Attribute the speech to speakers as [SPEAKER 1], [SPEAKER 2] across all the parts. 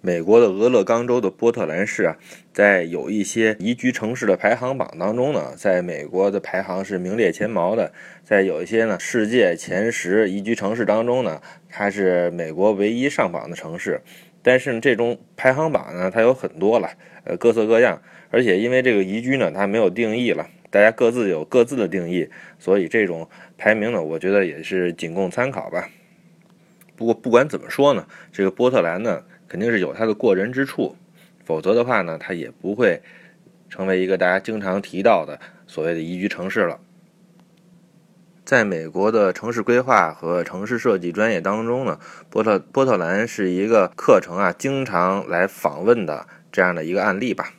[SPEAKER 1] 美国的俄勒冈州的波特兰市啊，在有一些宜居城市的排行榜当中呢，在美国的排行是名列前茅的。在有一些呢世界前十宜居城市当中呢，它是美国唯一上榜的城市。但是呢这种排行榜呢，它有很多了，呃，各色各样。而且因为这个宜居呢，它没有定义了，大家各自有各自的定义，所以这种排名呢，我觉得也是仅供参考吧。不过不管怎么说呢，这个波特兰呢。肯定是有他的过人之处，否则的话呢，他也不会成为一个大家经常提到的所谓的宜居城市了。在美国的城市规划和城市设计专业当中呢，波特波特兰是一个课程啊，经常来访问的这样的一个案例吧。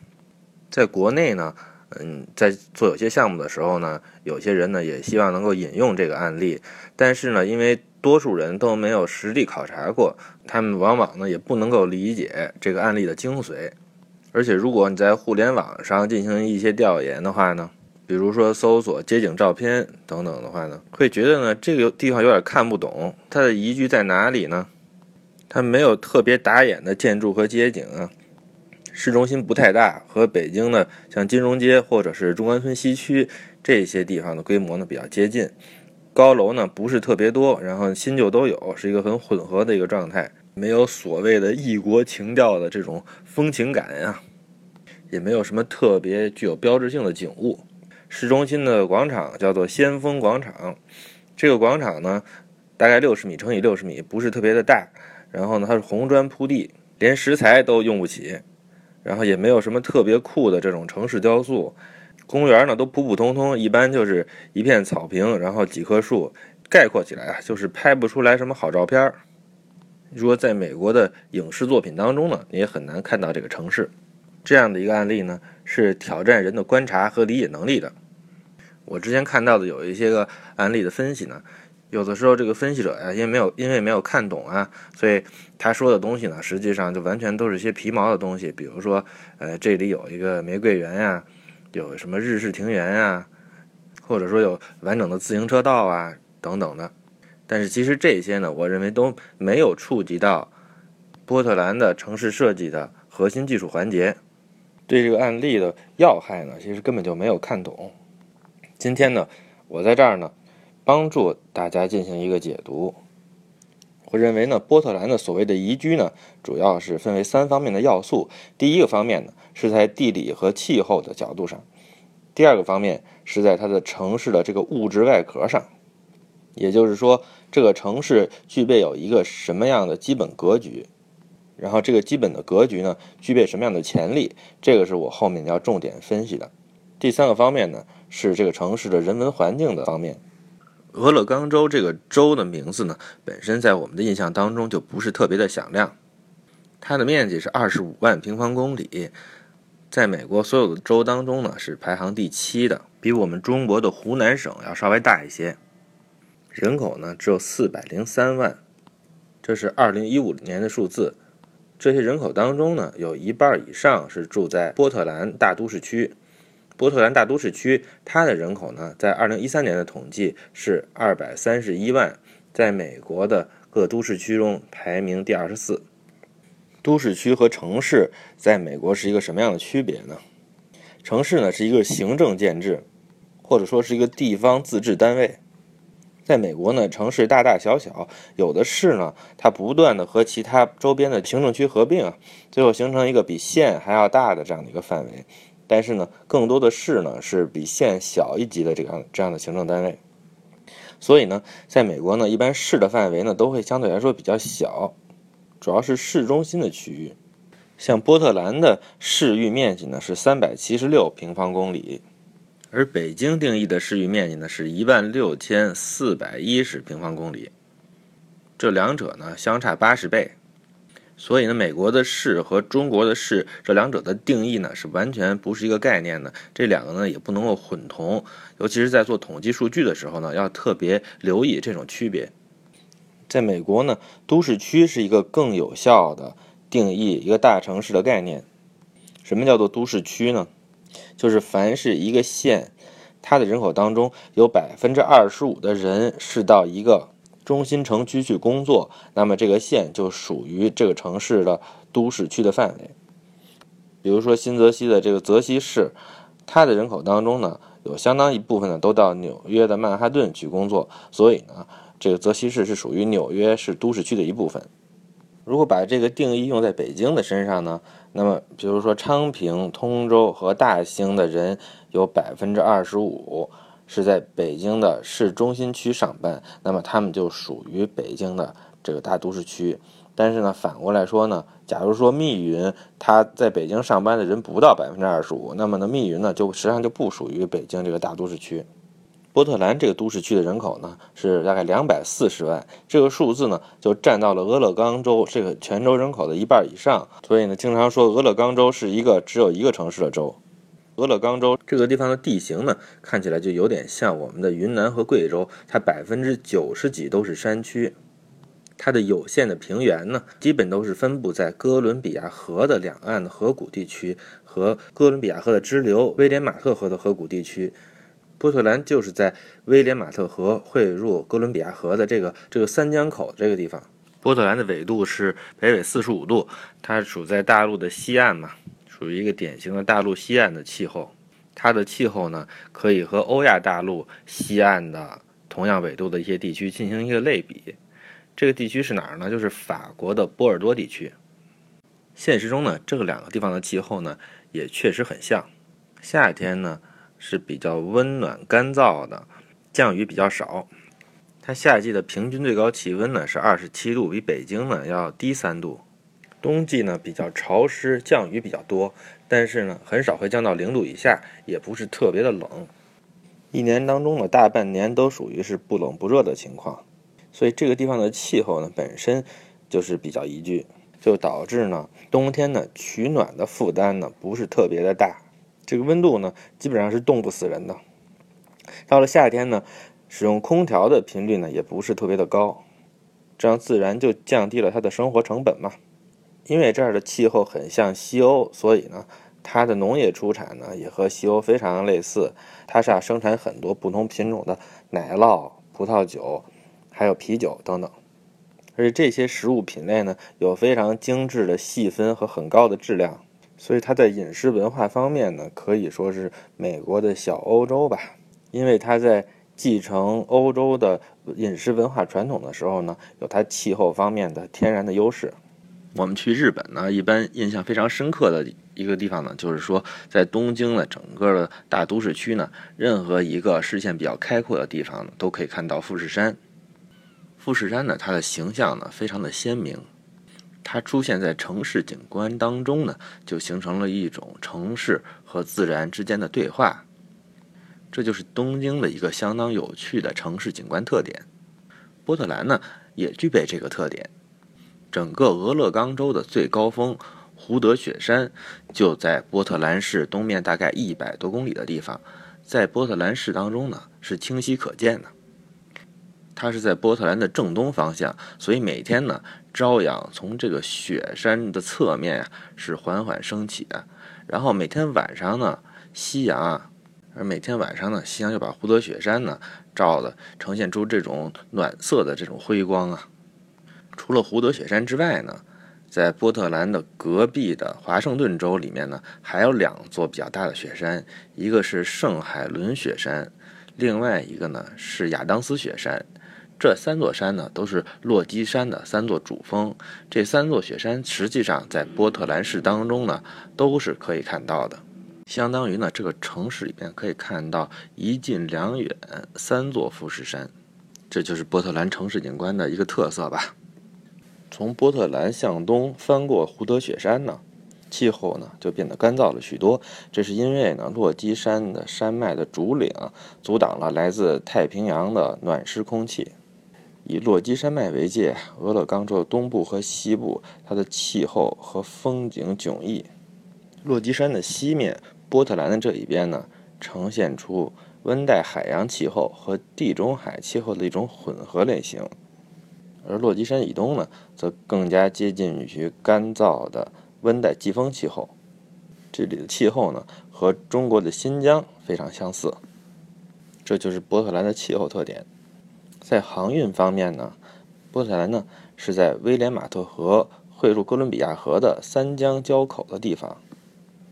[SPEAKER 1] 在国内呢，嗯，在做有些项目的时候呢，有些人呢也希望能够引用这个案例，但是呢，因为多数人都没有实地考察过，他们往往呢也不能够理解这个案例的精髓。而且，如果你在互联网上进行一些调研的话呢，比如说搜索街景照片等等的话呢，会觉得呢这个地方有点看不懂，它的宜居在哪里呢？它没有特别打眼的建筑和街景啊，市中心不太大，和北京的像金融街或者是中关村西区这些地方的规模呢比较接近。高楼呢不是特别多，然后新旧都有，是一个很混合的一个状态，没有所谓的异国情调的这种风情感呀，也没有什么特别具有标志性的景物。市中心的广场叫做先锋广场，这个广场呢大概六十米乘以六十米，不是特别的大，然后呢它是红砖铺地，连石材都用不起，然后也没有什么特别酷的这种城市雕塑。公园呢都普普通通，一般就是一片草坪，然后几棵树，概括起来啊，就是拍不出来什么好照片儿。如果在美国的影视作品当中呢，你也很难看到这个城市。这样的一个案例呢，是挑战人的观察和理解能力的。我之前看到的有一些个案例的分析呢，有的时候这个分析者呀，因为没有因为没有看懂啊，所以他说的东西呢，实际上就完全都是一些皮毛的东西。比如说，呃，这里有一个玫瑰园呀。有什么日式庭园啊，或者说有完整的自行车道啊等等的，但是其实这些呢，我认为都没有触及到波特兰的城市设计的核心技术环节，对这个案例的要害呢，其实根本就没有看懂。今天呢，我在这儿呢，帮助大家进行一个解读。我认为呢，波特兰的所谓的宜居呢，主要是分为三方面的要素。第一个方面呢，是在地理和气候的角度上；第二个方面是在它的城市的这个物质外壳上，也就是说，这个城市具备有一个什么样的基本格局，然后这个基本的格局呢，具备什么样的潜力，这个是我后面要重点分析的。第三个方面呢，是这个城市的人文环境的方面。俄勒冈州这个州的名字呢，本身在我们的印象当中就不是特别的响亮。它的面积是二十五万平方公里，在美国所有的州当中呢，是排行第七的，比我们中国的湖南省要稍微大一些。人口呢只有四百零三万，这是二零一五年的数字。这些人口当中呢，有一半以上是住在波特兰大都市区。波特兰大都市区，它的人口呢，在二零一三年的统计是二百三十一万，在美国的各都市区中排名第二十四。都市区和城市在美国是一个什么样的区别呢？城市呢是一个行政建制，或者说是一个地方自治单位。在美国呢，城市大大小小，有的市呢，它不断的和其他周边的行政区合并啊，最后形成一个比县还要大的这样的一个范围。但是呢，更多的市呢是比县小一级的这样这样的行政单位，所以呢，在美国呢，一般市的范围呢都会相对来说比较小，主要是市中心的区域。像波特兰的市域面积呢是三百七十六平方公里，而北京定义的市域面积呢是一万六千四百一十平方公里，这两者呢相差八十倍。所以呢，美国的市和中国的市这两者的定义呢是完全不是一个概念的，这两个呢也不能够混同，尤其是在做统计数据的时候呢，要特别留意这种区别。在美国呢，都市区是一个更有效的定义一个大城市的概念。什么叫做都市区呢？就是凡是一个县，它的人口当中有百分之二十五的人是到一个。中心城区去工作，那么这个县就属于这个城市的都市区的范围。比如说新泽西的这个泽西市，它的人口当中呢，有相当一部分呢都到纽约的曼哈顿去工作，所以呢，这个泽西市是属于纽约市都市区的一部分。如果把这个定义用在北京的身上呢，那么比如说昌平、通州和大兴的人有百分之二十五是在北京的市中心区上班，那么他们就属于北京的这个大都市区。但是呢，反过来说呢，假如说密云他在北京上班的人不到百分之二十五，那么呢，密云呢就实际上就不属于北京这个大都市区。波特兰这个都市区的人口呢是大概两百四十万，这个数字呢就占到了俄勒冈州这个全州人口的一半以上。所以呢，经常说俄勒冈州是一个只有一个城市的州。俄勒冈州这个地方的地形呢，看起来就有点像我们的云南和贵州，它百分之九十几都是山区。它的有限的平原呢，基本都是分布在哥伦比亚河的两岸的河谷地区和哥伦比亚河的支流威廉马特河的河谷地区。波特兰就是在威廉马特河汇入哥伦比亚河的这个这个三江口这个地方。波特兰的纬度是北纬四十五度，它处在大陆的西岸嘛，属于一个典型的大陆西岸的气候。它的气候呢，可以和欧亚大陆西岸的同样纬度的一些地区进行一个类比。这个地区是哪儿呢？就是法国的波尔多地区。现实中呢，这两个地方的气候呢，也确实很像。夏天呢是比较温暖干燥的，降雨比较少。它夏季的平均最高气温呢是二十七度，比北京呢要低三度。冬季呢比较潮湿，降雨比较多，但是呢很少会降到零度以下，也不是特别的冷。一年当中的大半年都属于是不冷不热的情况。所以这个地方的气候呢，本身就是比较宜居，就导致呢，冬天呢取暖的负担呢不是特别的大，这个温度呢基本上是冻不死人的。到了夏天呢，使用空调的频率呢也不是特别的高，这样自然就降低了它的生活成本嘛。因为这儿的气候很像西欧，所以呢，它的农业出产呢也和西欧非常类似，它是要生产很多不同品种的奶酪、葡萄酒。还有啤酒等等，而且这些食物品类呢，有非常精致的细分和很高的质量，所以它在饮食文化方面呢，可以说是美国的小欧洲吧。因为它在继承欧洲的饮食文化传统的时候呢，有它气候方面的天然的优势。我们去日本呢，一般印象非常深刻的一个地方呢，就是说在东京的整个的大都市区呢，任何一个视线比较开阔的地方呢，都可以看到富士山。富士山呢，它的形象呢非常的鲜明，它出现在城市景观当中呢，就形成了一种城市和自然之间的对话。这就是东京的一个相当有趣的城市景观特点。波特兰呢也具备这个特点。整个俄勒冈州的最高峰胡德雪山就在波特兰市东面大概一百多公里的地方，在波特兰市当中呢是清晰可见的。它是在波特兰的正东方向，所以每天呢，朝阳从这个雪山的侧面呀是缓缓升起的，然后每天晚上呢，夕阳啊，而每天晚上呢，夕阳就把胡德雪山呢照的呈现出这种暖色的这种辉光啊。除了胡德雪山之外呢，在波特兰的隔壁的华盛顿州里面呢，还有两座比较大的雪山，一个是圣海伦雪山，另外一个呢是亚当斯雪山。这三座山呢，都是落基山的三座主峰。这三座雪山实际上在波特兰市当中呢，都是可以看到的。相当于呢，这个城市里面可以看到一近两远三座富士山。这就是波特兰城市景观的一个特色吧。从波特兰向东翻过胡德雪山呢，气候呢就变得干燥了许多。这是因为呢，落基山的山脉的主岭阻挡了来自太平洋的暖湿空气。以落基山脉为界，俄勒冈州东部和西部，它的气候和风景迥异。落基山的西面，波特兰的这一边呢，呈现出温带海洋气候和地中海气候的一种混合类型；而落基山以东呢，则更加接近于干燥的温带季风气候。这里的气候呢，和中国的新疆非常相似。这就是波特兰的气候特点。在航运方面呢，波特兰呢是在威廉马特河汇入哥伦比亚河的三江交口的地方，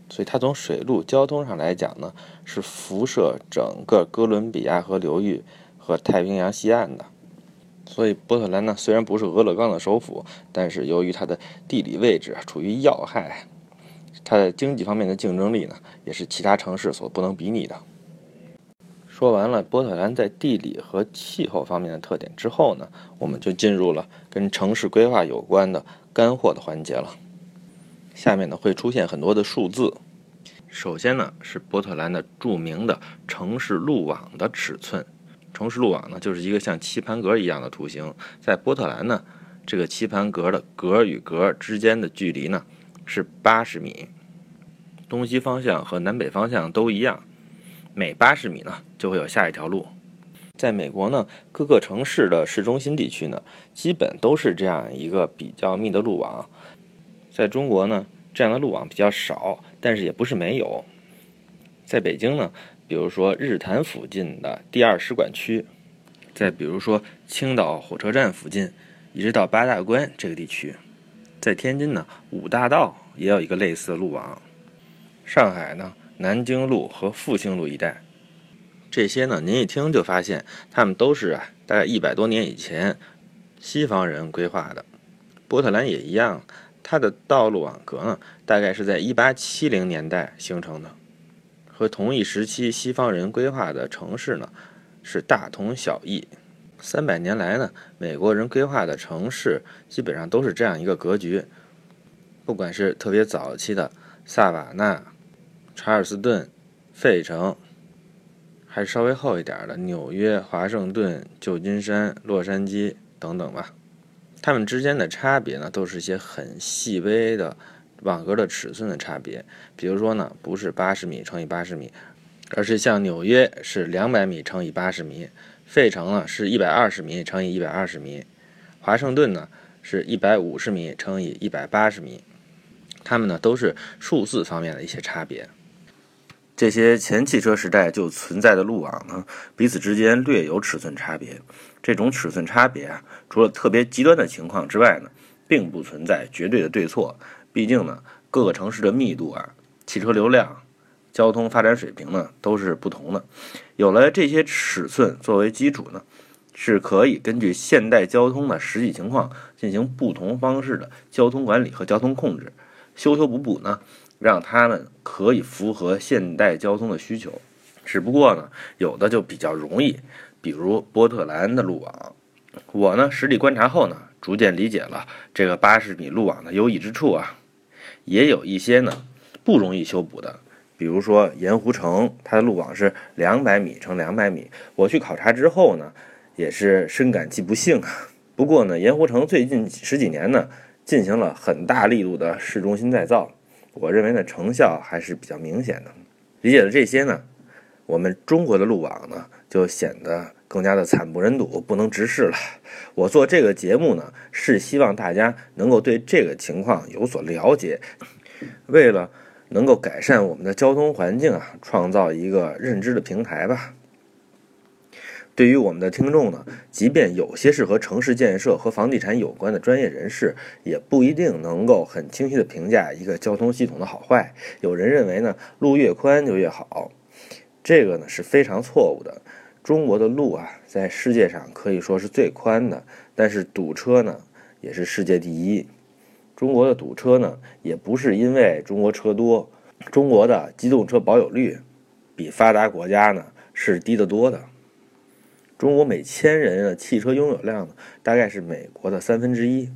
[SPEAKER 1] 所以它从水路交通上来讲呢，是辐射整个哥伦比亚河流域和太平洋西岸的。所以波特兰呢虽然不是俄勒冈的首府，但是由于它的地理位置处于要害，它的经济方面的竞争力呢也是其他城市所不能比拟的。说完了波特兰在地理和气候方面的特点之后呢，我们就进入了跟城市规划有关的干货的环节了。下面呢会出现很多的数字。首先呢是波特兰的著名的城市路网的尺寸。城市路网呢就是一个像棋盘格一样的图形。在波特兰呢，这个棋盘格的格与格之间的距离呢是八十米，东西方向和南北方向都一样。每八十米呢，就会有下一条路。在美国呢，各个城市的市中心地区呢，基本都是这样一个比较密的路网。在中国呢，这样的路网比较少，但是也不是没有。在北京呢，比如说日坛附近的第二使馆区，再比如说青岛火车站附近，一直到八大关这个地区，在天津呢，五大道也有一个类似的路网。上海呢？南京路和复兴路一带，这些呢，您一听就发现，他们都是啊，大概一百多年以前西方人规划的。波特兰也一样，它的道路网格呢，大概是在一八七零年代形成的，和同一时期西方人规划的城市呢，是大同小异。三百年来呢，美国人规划的城市基本上都是这样一个格局，不管是特别早期的萨瓦纳。查尔斯顿、费城，还是稍微厚一点的纽约、华盛顿、旧金山、洛杉矶等等吧。它们之间的差别呢，都是一些很细微的网格的尺寸的差别。比如说呢，不是八十米乘以八十米，而是像纽约是两百米乘以八十米，费城呢是一百二十米乘以一百二十米，华盛顿呢是一百五十米乘以一百八十米。它们呢都是数字方面的一些差别。这些前汽车时代就存在的路网呢，彼此之间略有尺寸差别。这种尺寸差别啊，除了特别极端的情况之外呢，并不存在绝对的对错。毕竟呢，各个城市的密度啊、汽车流量、交通发展水平呢，都是不同的。有了这些尺寸作为基础呢，是可以根据现代交通的实际情况进行不同方式的交通管理和交通控制，修修补补呢。让他们可以符合现代交通的需求，只不过呢，有的就比较容易，比如波特兰的路网。我呢实地观察后呢，逐渐理解了这个八十米路网的优异之处啊。也有一些呢不容易修补的，比如说盐湖城，它的路网是两百米乘两百米。我去考察之后呢，也是深感其不幸啊。不过呢，盐湖城最近十几年呢，进行了很大力度的市中心再造。我认为呢，成效还是比较明显的。理解了这些呢，我们中国的路网呢，就显得更加的惨不忍睹，不能直视了。我做这个节目呢，是希望大家能够对这个情况有所了解，为了能够改善我们的交通环境啊，创造一个认知的平台吧。对于我们的听众呢，即便有些是和城市建设和房地产有关的专业人士，也不一定能够很清晰的评价一个交通系统的好坏。有人认为呢，路越宽就越好，这个呢是非常错误的。中国的路啊，在世界上可以说是最宽的，但是堵车呢也是世界第一。中国的堵车呢，也不是因为中国车多，中国的机动车保有率比发达国家呢是低得多的。中国每千人的汽车拥有量呢，大概是美国的三分之一，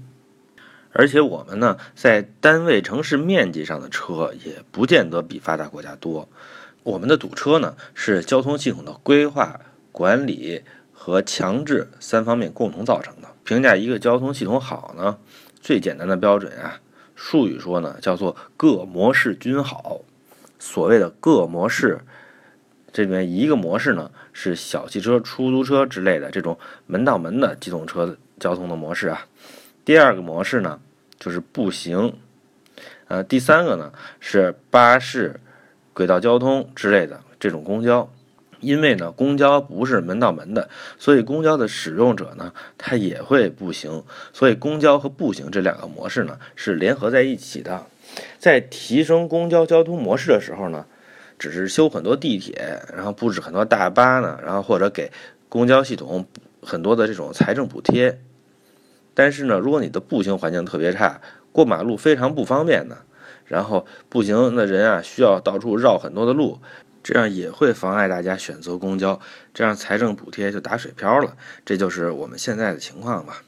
[SPEAKER 1] 而且我们呢，在单位城市面积上的车也不见得比发达国家多。我们的堵车呢，是交通系统的规划、管理和强制三方面共同造成的。评价一个交通系统好呢，最简单的标准啊，术语说呢，叫做各模式均好。所谓的各模式。这里面一个模式呢是小汽车、出租车之类的这种门到门的机动车交通的模式啊。第二个模式呢就是步行，呃，第三个呢是巴士、轨道交通之类的这种公交。因为呢，公交不是门到门的，所以公交的使用者呢，他也会步行，所以公交和步行这两个模式呢是联合在一起的。在提升公交交通模式的时候呢，只是修很多地铁，然后布置很多大巴呢，然后或者给公交系统很多的这种财政补贴。但是呢，如果你的步行环境特别差，过马路非常不方便呢，然后步行的人啊需要到处绕很多的路。这样也会妨碍大家选择公交，这样财政补贴就打水漂了。这就是我们现在的情况吧。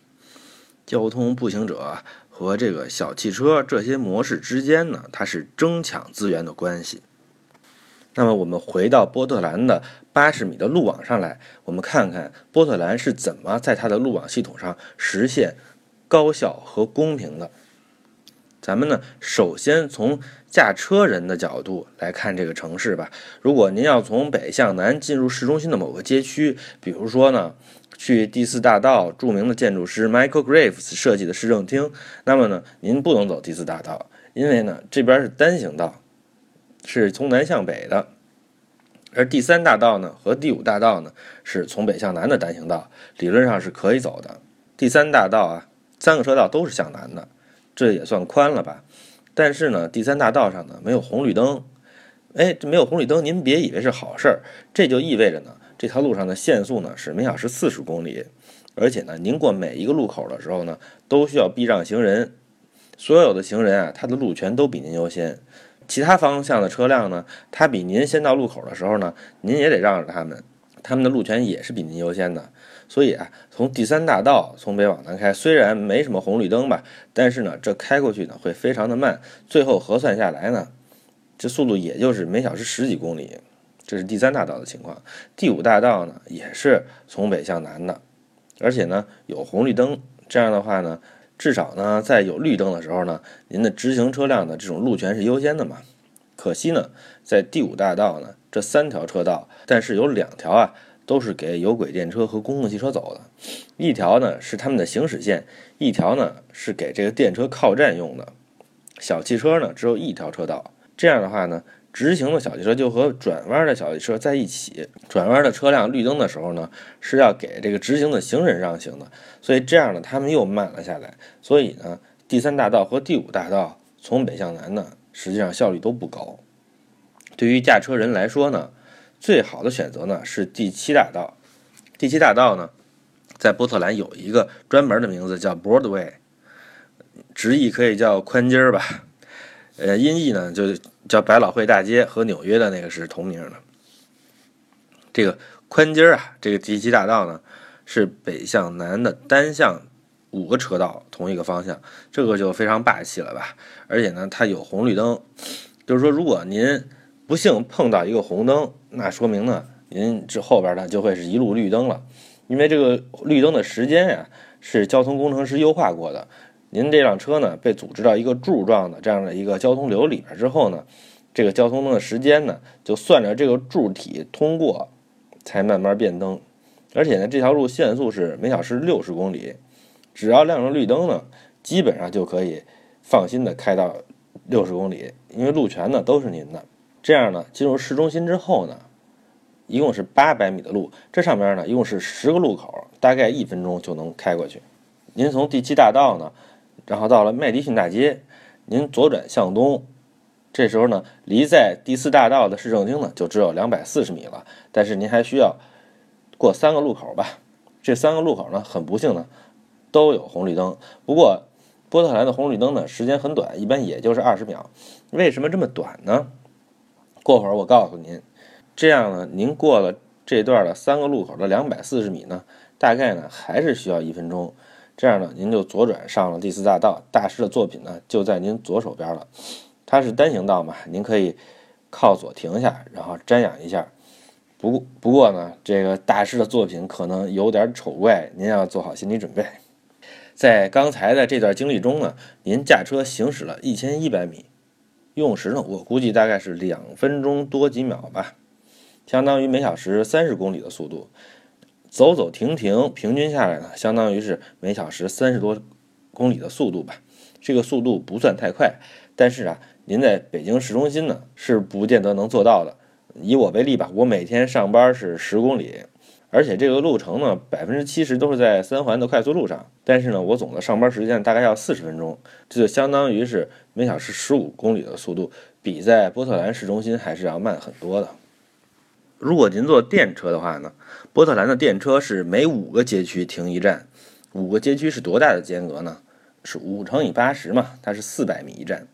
[SPEAKER 1] 交通步行者和这个小汽车这些模式之间呢，它是争抢资源的关系。那么我们回到波特兰的八十米的路网上来，我们看看波特兰是怎么在它的路网系统上实现高效和公平的。咱们呢，首先从驾车人的角度来看这个城市吧。如果您要从北向南进入市中心的某个街区，比如说呢，去第四大道著名的建筑师 Michael Graves 设计的市政厅，那么呢，您不能走第四大道，因为呢，这边是单行道，是从南向北的；而第三大道呢和第五大道呢是从北向南的单行道，理论上是可以走的。第三大道啊，三个车道都是向南的。这也算宽了吧，但是呢，第三大道上呢没有红绿灯，哎，这没有红绿灯，您别以为是好事儿，这就意味着呢，这条路上的限速呢是每小时四十公里，而且呢，您过每一个路口的时候呢，都需要避让行人，所有的行人啊，他的路权都比您优先，其他方向的车辆呢，他比您先到路口的时候呢，您也得让着他们，他们的路权也是比您优先的。所以啊，从第三大道从北往南开，虽然没什么红绿灯吧，但是呢，这开过去呢会非常的慢，最后核算下来呢，这速度也就是每小时十几公里。这是第三大道的情况。第五大道呢也是从北向南的，而且呢有红绿灯，这样的话呢，至少呢在有绿灯的时候呢，您的直行车辆的这种路权是优先的嘛。可惜呢，在第五大道呢这三条车道，但是有两条啊。都是给有轨电车和公共汽车走的，一条呢是他们的行驶线，一条呢是给这个电车靠站用的。小汽车呢只有一条车道，这样的话呢，直行的小汽车就和转弯的小汽车在一起。转弯的车辆绿灯的时候呢，是要给这个直行的行人让行的，所以这样呢，他们又慢了下来。所以呢，第三大道和第五大道从北向南呢，实际上效率都不高。对于驾车人来说呢。最好的选择呢是第七大道。第七大道呢，在波特兰有一个专门的名字叫 Broadway，直译可以叫宽街儿吧。呃，音译呢就叫百老汇大街，和纽约的那个是同名的。这个宽街儿啊，这个第七大道呢是北向南的单向五个车道，同一个方向，这个就非常霸气了吧。而且呢，它有红绿灯，就是说如果您不幸碰到一个红灯，那说明呢，您这后边呢就会是一路绿灯了，因为这个绿灯的时间呀是交通工程师优化过的。您这辆车呢被组织到一个柱状的这样的一个交通流里边之后呢，这个交通灯的时间呢就算着这个柱体通过才慢慢变灯，而且呢这条路限速是每小时六十公里，只要亮了绿灯呢，基本上就可以放心的开到六十公里，因为路权呢都是您的。这样呢，进入市中心之后呢，一共是八百米的路，这上面呢一共是十个路口，大概一分钟就能开过去。您从第七大道呢，然后到了麦迪逊大街，您左转向东，这时候呢，离在第四大道的市政厅呢就只有两百四十米了。但是您还需要过三个路口吧？这三个路口呢，很不幸呢，都有红绿灯。不过波特兰的红绿灯呢时间很短，一般也就是二十秒。为什么这么短呢？过会儿我告诉您，这样呢，您过了这段的三个路口的两百四十米呢，大概呢还是需要一分钟。这样呢，您就左转上了第四大道，大师的作品呢就在您左手边了。它是单行道嘛，您可以靠左停下，然后瞻仰一下。不不过呢，这个大师的作品可能有点丑怪，您要做好心理准备。在刚才的这段经历中呢，您驾车行驶了一千一百米。用时呢，我估计大概是两分钟多几秒吧，相当于每小时三十公里的速度，走走停停，平均下来呢，相当于是每小时三十多公里的速度吧。这个速度不算太快，但是啊，您在北京市中心呢是不见得能做到的。以我为例吧，我每天上班是十公里，而且这个路程呢，百分之七十都是在三环的快速路上。但是呢，我总的上班时间大概要四十分钟，这就相当于是每小时十五公里的速度，比在波特兰市中心还是要慢很多的。如果您坐电车的话呢，波特兰的电车是每五个街区停一站，五个街区是多大的间隔呢？是五乘以八十嘛，它是四百米一站。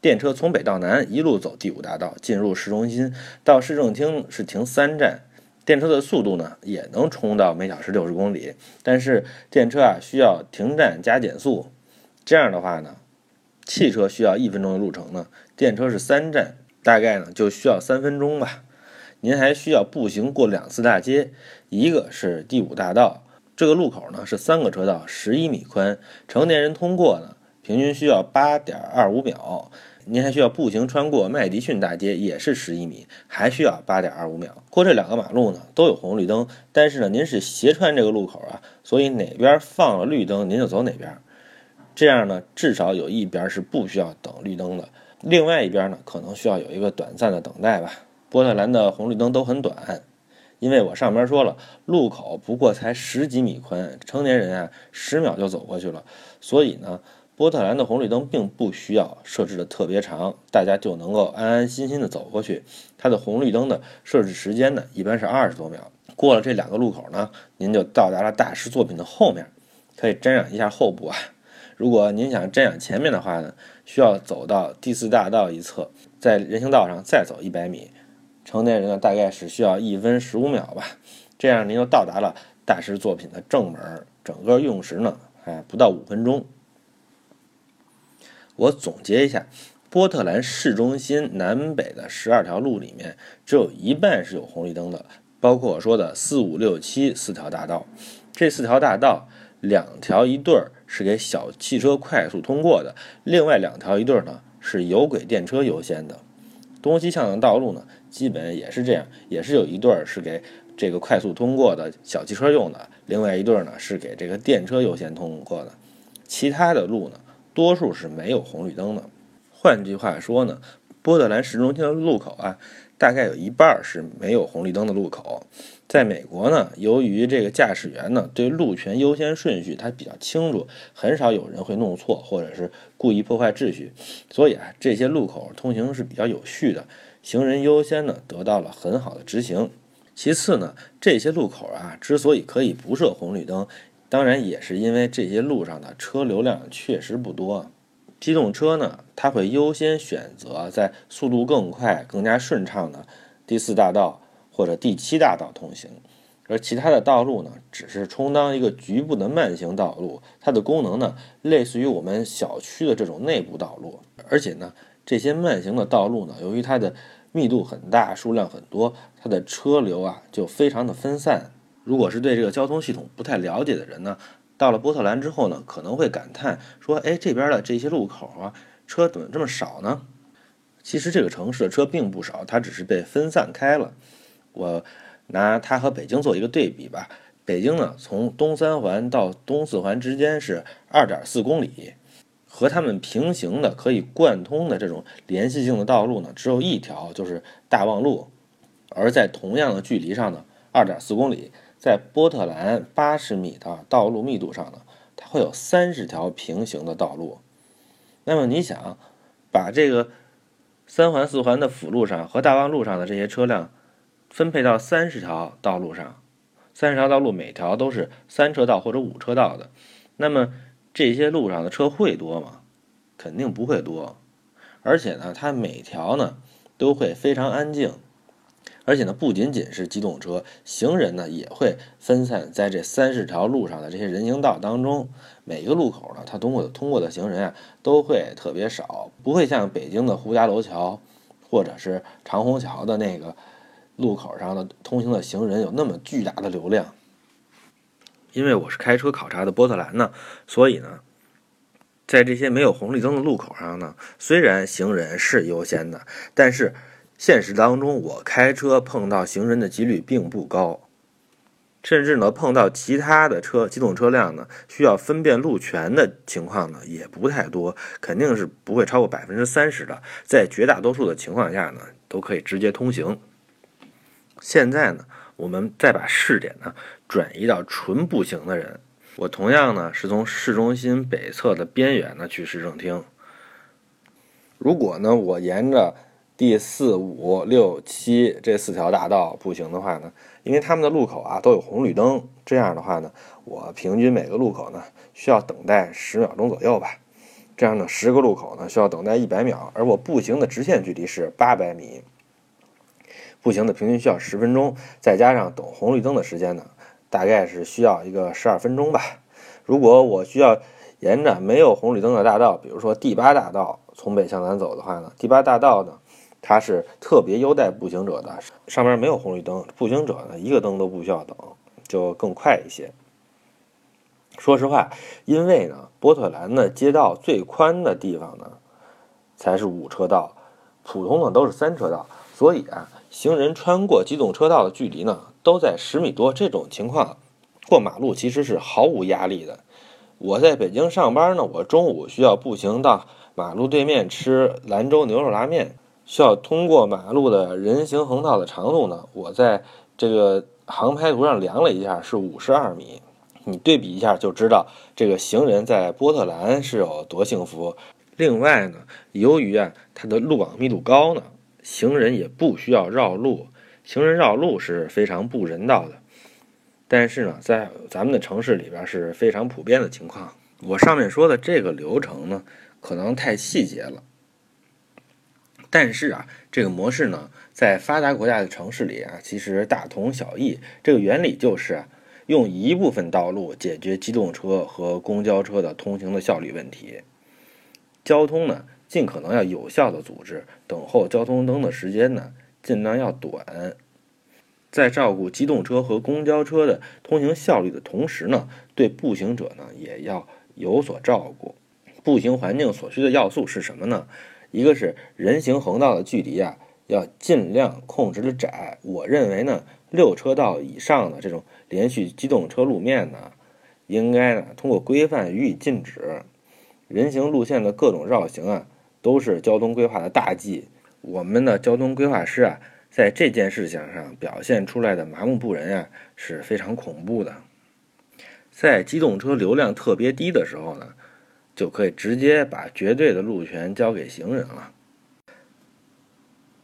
[SPEAKER 1] 电车从北到南一路走第五大道进入市中心，到市政厅是停三站。电车的速度呢也能冲到每小时六十公里，但是电车啊需要停站加减速。这样的话呢，汽车需要一分钟的路程呢，电车是三站，大概呢就需要三分钟吧。您还需要步行过两次大街，一个是第五大道，这个路口呢是三个车道，十一米宽，成年人通过呢平均需要八点二五秒。您还需要步行穿过麦迪逊大街，也是十一米，还需要八点二五秒。过这两个马路呢都有红绿灯，但是呢您是斜穿这个路口啊，所以哪边放了绿灯您就走哪边，这样呢至少有一边是不需要等绿灯的，另外一边呢可能需要有一个短暂的等待吧。波特兰的红绿灯都很短，因为我上边说了，路口不过才十几米宽，成年人啊十秒就走过去了，所以呢，波特兰的红绿灯并不需要设置的特别长，大家就能够安安心心的走过去。它的红绿灯的设置时间呢，一般是二十多秒。过了这两个路口呢，您就到达了大师作品的后面，可以瞻仰一下后部啊。如果您想瞻仰前面的话呢，需要走到第四大道一侧，在人行道上再走一百米。成年人呢，大概是需要一分十五秒吧，这样您就到达了大师作品的正门。整个用时呢，哎，不到五分钟。我总结一下，波特兰市中心南北的十二条路里面，只有一半是有红绿灯的，包括我说的四五六七四条大道。这四条大道，两条一对儿是给小汽车快速通过的，另外两条一对儿呢是有轨电车优先的。东西向的道路呢？基本也是这样，也是有一对儿是给这个快速通过的小汽车用的，另外一对儿呢是给这个电车优先通过的。其他的路呢，多数是没有红绿灯的。换句话说呢，波特兰市中心的路口啊，大概有一半是没有红绿灯的路口。在美国呢，由于这个驾驶员呢对路权优先顺序他比较清楚，很少有人会弄错或者是故意破坏秩序，所以啊，这些路口通行是比较有序的。行人优先呢得到了很好的执行。其次呢，这些路口啊之所以可以不设红绿灯，当然也是因为这些路上的车流量确实不多。机动车呢，它会优先选择在速度更快、更加顺畅的第四大道或者第七大道通行，而其他的道路呢，只是充当一个局部的慢行道路。它的功能呢，类似于我们小区的这种内部道路，而且呢，这些慢行的道路呢，由于它的密度很大，数量很多，它的车流啊就非常的分散。如果是对这个交通系统不太了解的人呢，到了波特兰之后呢，可能会感叹说：“哎，这边的这些路口啊，车怎么这么少呢？”其实这个城市的车并不少，它只是被分散开了。我拿它和北京做一个对比吧。北京呢，从东三环到东四环之间是二点四公里。和它们平行的可以贯通的这种联系性的道路呢，只有一条，就是大望路。而在同样的距离上呢，二点四公里，在波特兰八十米的道路密度上呢，它会有三十条平行的道路。那么你想，把这个三环四环的辅路上和大望路上的这些车辆分配到三十条道路上，三十条道路每条都是三车道或者五车道的，那么。这些路上的车会多吗？肯定不会多，而且呢，它每条呢都会非常安静，而且呢，不仅仅是机动车，行人呢也会分散在这三十条路上的这些人行道当中。每个路口呢，它通过的通过的行人啊都会特别少，不会像北京的呼家楼桥或者是长虹桥的那个路口上的通行的行人有那么巨大的流量。因为我是开车考察的波特兰呢，所以呢，在这些没有红绿灯的路口上呢，虽然行人是优先的，但是现实当中我开车碰到行人的几率并不高，甚至呢碰到其他的车机动车辆呢，需要分辨路权的情况呢也不太多，肯定是不会超过百分之三十的，在绝大多数的情况下呢，都可以直接通行。现在呢，我们再把试点呢转移到纯步行的人。我同样呢是从市中心北侧的边缘呢去市政厅。如果呢我沿着第四、五、六、七这四条大道步行的话呢，因为他们的路口啊都有红绿灯，这样的话呢，我平均每个路口呢需要等待十秒钟左右吧。这样呢，十个路口呢需要等待一百秒，而我步行的直线距离是八百米，步行的平均需要十分钟，再加上等红绿灯的时间呢。大概是需要一个十二分钟吧。如果我需要沿着没有红绿灯的大道，比如说第八大道从北向南走的话呢，第八大道呢，它是特别优待步行者的，上面没有红绿灯，步行者呢一个灯都不需要等，就更快一些。说实话，因为呢，波特兰的街道最宽的地方呢，才是五车道，普通的都是三车道，所以啊，行人穿过机动车道的距离呢。都在十米多，这种情况过马路其实是毫无压力的。我在北京上班呢，我中午需要步行到马路对面吃兰州牛肉拉面，需要通过马路的人行横道的长度呢，我在这个航拍图上量了一下，是五十二米。你对比一下就知道这个行人在波特兰是有多幸福。另外呢，由于啊它的路网密度高呢，行人也不需要绕路。行人绕路是非常不人道的，但是呢，在咱们的城市里边是非常普遍的情况。我上面说的这个流程呢，可能太细节了，但是啊，这个模式呢，在发达国家的城市里啊，其实大同小异。这个原理就是用一部分道路解决机动车和公交车的通行的效率问题，交通呢，尽可能要有效的组织，等候交通灯的时间呢。尽量要短，在照顾机动车和公交车的通行效率的同时呢，对步行者呢也要有所照顾。步行环境所需的要素是什么呢？一个是人行横道的距离啊，要尽量控制的窄。我认为呢，六车道以上的这种连续机动车路面呢，应该呢通过规范予以禁止。人行路线的各种绕行啊，都是交通规划的大忌。我们的交通规划师啊，在这件事情上表现出来的麻木不仁啊，是非常恐怖的。在机动车流量特别低的时候呢，就可以直接把绝对的路权交给行人了。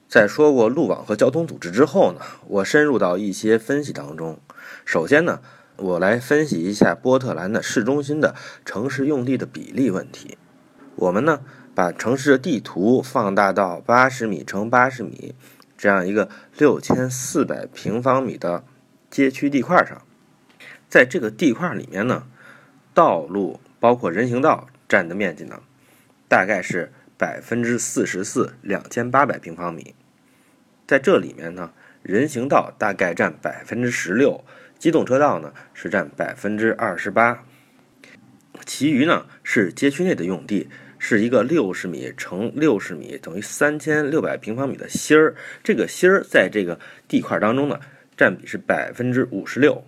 [SPEAKER 1] 在说过路网和交通组织之后呢，我深入到一些分析当中。首先呢，我来分析一下波特兰的市中心的城市用地的比例问题。我们呢？把城市的地图放大到八十米乘八十米这样一个六千四百平方米的街区地块上，在这个地块里面呢，道路包括人行道占的面积呢，大概是百分之四十四，两千八百平方米。在这里面呢，人行道大概占百分之十六，机动车道呢是占百分之二十八，其余呢是街区内的用地。是一个六十米乘六十米等于三千六百平方米的芯儿，这个芯儿在这个地块当中呢，占比是百分之五十六。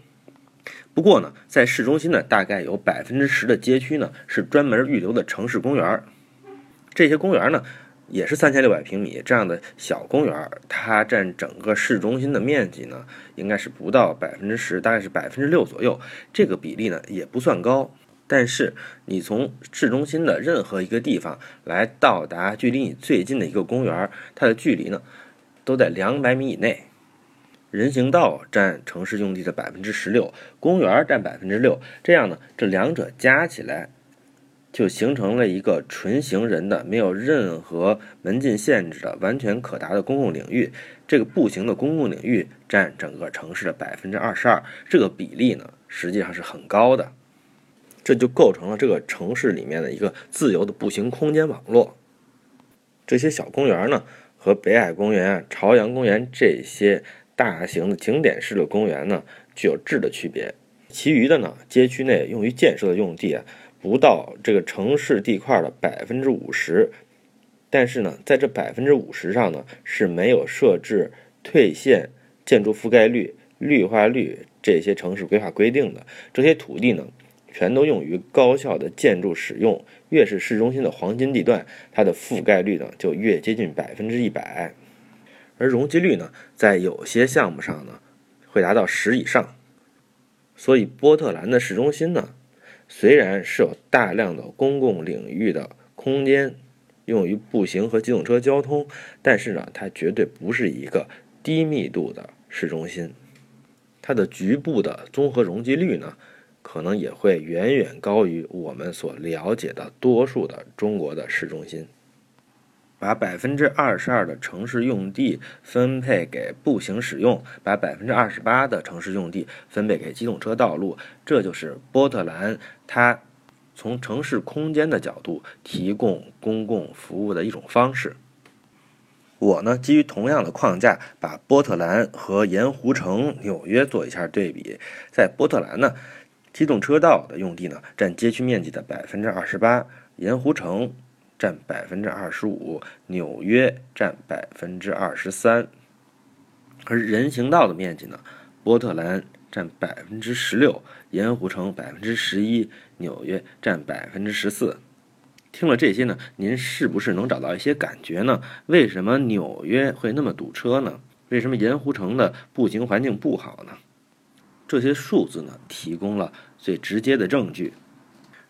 [SPEAKER 1] 不过呢，在市中心呢，大概有百分之十的街区呢是专门预留的城市公园这些公园呢也是三千六百平米这样的小公园它占整个市中心的面积呢，应该是不到百分之十，大概是百分之六左右，这个比例呢也不算高。但是你从市中心的任何一个地方来到达距离你最近的一个公园，它的距离呢都在两百米以内。人行道占城市用地的百分之十六，公园占百分之六，这样呢，这两者加起来就形成了一个纯行人的、没有任何门禁限制的、完全可达的公共领域。这个步行的公共领域占整个城市的百分之二十二，这个比例呢实际上是很高的。这就构成了这个城市里面的一个自由的步行空间网络。这些小公园呢，和北海公园、朝阳公园这些大型的景点式的公园呢，具有质的区别。其余的呢，街区内用于建设的用地啊，不到这个城市地块的百分之五十。但是呢，在这百分之五十上呢，是没有设置退线、建筑覆盖率、绿化率这些城市规划规定的。这些土地呢。全都用于高效的建筑使用。越是市中心的黄金地段，它的覆盖率呢就越接近百分之一百。而容积率呢，在有些项目上呢，会达到十以上。所以波特兰的市中心呢，虽然是有大量的公共领域的空间用于步行和机动车交通，但是呢，它绝对不是一个低密度的市中心。它的局部的综合容积率呢，可能也会远远高于我们所了解的多数的中国的市中心。把百分之二十二的城市用地分配给步行使用，把百分之二十八的城市用地分配给机动车道路，这就是波特兰它从城市空间的角度提供公共服务的一种方式。我呢，基于同样的框架，把波特兰和盐湖城纽约做一下对比。在波特兰呢，机动车道的用地呢占街区面积的百分之二十八，盐湖城。占百分之二十五，纽约占百分之二十三，而人行道的面积呢？波特兰占百分之十六，盐湖城百分之十一，纽约占百分之十四。听了这些呢，您是不是能找到一些感觉呢？为什么纽约会那么堵车呢？为什么盐湖城的步行环境不好呢？这些数字呢，提供了最直接的证据。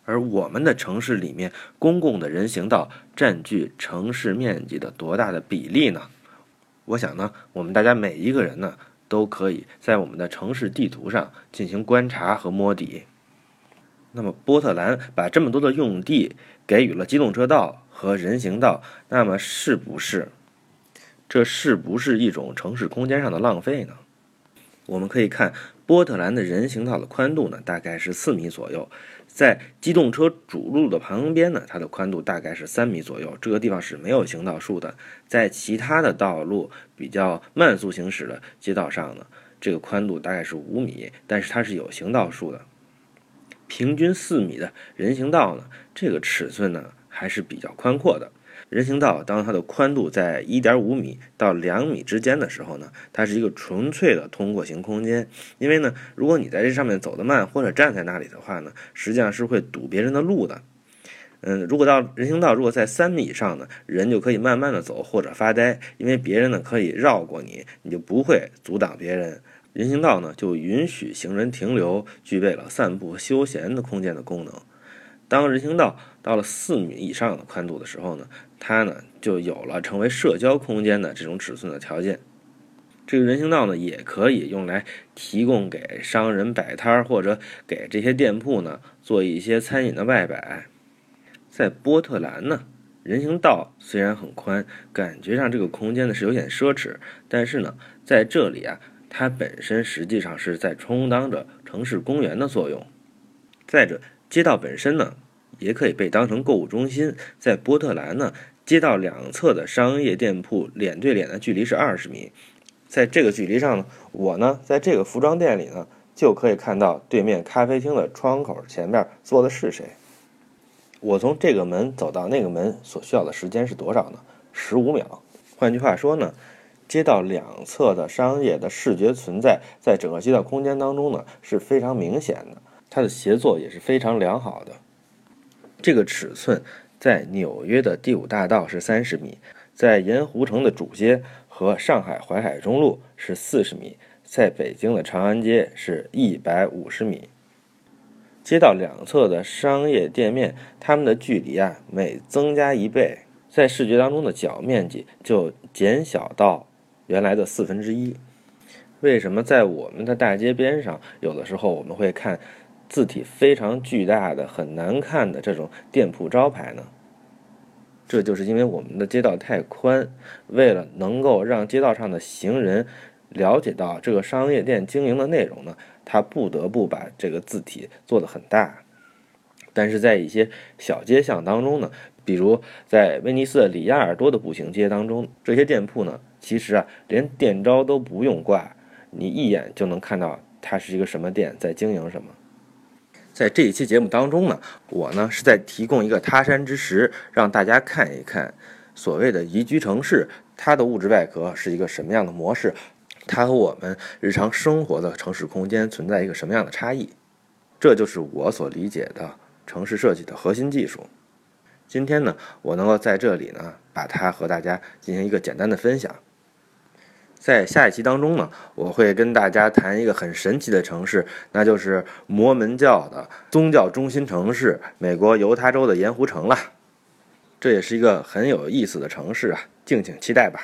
[SPEAKER 1] 而我们的城市里面，公共的人行道占据城市面积的多大的比例呢？我想呢，我们大家每一个人呢，都可以在我们的城市地图上进行观察和摸底。那么，波特兰把这么多的用地给予了机动车道和人行道，那么是不是，这是不是一种城市空间上的浪费呢？我们可以看波特兰的人行道的宽度呢，大概是四米左右。在机动车主路的旁边呢，它的宽度大概是三米左右。这个地方是没有行道树的。在其他的道路比较慢速行驶的街道上呢，这个宽度大概是五米，但是它是有行道树的。平均四米的人行道呢，这个尺寸呢还是比较宽阔的。人行道当它的宽度在一点五米到两米之间的时候呢，它是一个纯粹的通过型空间。因为呢，如果你在这上面走得慢或者站在那里的话呢，实际上是会堵别人的路的。嗯，如果到人行道如果在三米以上呢，人就可以慢慢的走或者发呆，因为别人呢可以绕过你，你就不会阻挡别人。人行道呢就允许行人停留，具备了散步休闲的空间的功能。当人行道到了四米以上的宽度的时候呢，它呢就有了成为社交空间的这种尺寸的条件。这个人行道呢也可以用来提供给商人摆摊儿，或者给这些店铺呢做一些餐饮的外摆。在波特兰呢，人行道虽然很宽，感觉上这个空间呢是有点奢侈，但是呢在这里啊，它本身实际上是在充当着城市公园的作用。再者，街道本身呢，也可以被当成购物中心。在波特兰呢，街道两侧的商业店铺脸对脸的距离是二十米。在这个距离上呢，我呢，在这个服装店里呢，就可以看到对面咖啡厅的窗口前面坐的是谁。我从这个门走到那个门所需要的时间是多少呢？十五秒。换句话说呢，街道两侧的商业的视觉存在，在整个街道空间当中呢，是非常明显的。它的协作也是非常良好的。这个尺寸在纽约的第五大道是三十米，在盐湖城的主街和上海淮海中路是四十米，在北京的长安街是一百五十米。街道两侧的商业店面，它们的距离啊每增加一倍，在视觉当中的角面积就减小到原来的四分之一。为什么在我们的大街边上，有的时候我们会看？字体非常巨大的、很难看的这种店铺招牌呢，这就是因为我们的街道太宽，为了能够让街道上的行人了解到这个商业店经营的内容呢，他不得不把这个字体做得很大。但是在一些小街巷当中呢，比如在威尼斯的里亚尔多的步行街当中，这些店铺呢，其实啊连店招都不用挂，你一眼就能看到它是一个什么店在经营什么。在这一期节目当中呢，我呢是在提供一个他山之石，让大家看一看所谓的宜居城市，它的物质外壳是一个什么样的模式，它和我们日常生活的城市空间存在一个什么样的差异，这就是我所理解的城市设计的核心技术。今天呢，我能够在这里呢，把它和大家进行一个简单的分享。在下一期当中呢，我会跟大家谈一个很神奇的城市，那就是摩门教的宗教中心城市——美国犹他州的盐湖城了。这也是一个很有意思的城市啊，敬请期待吧。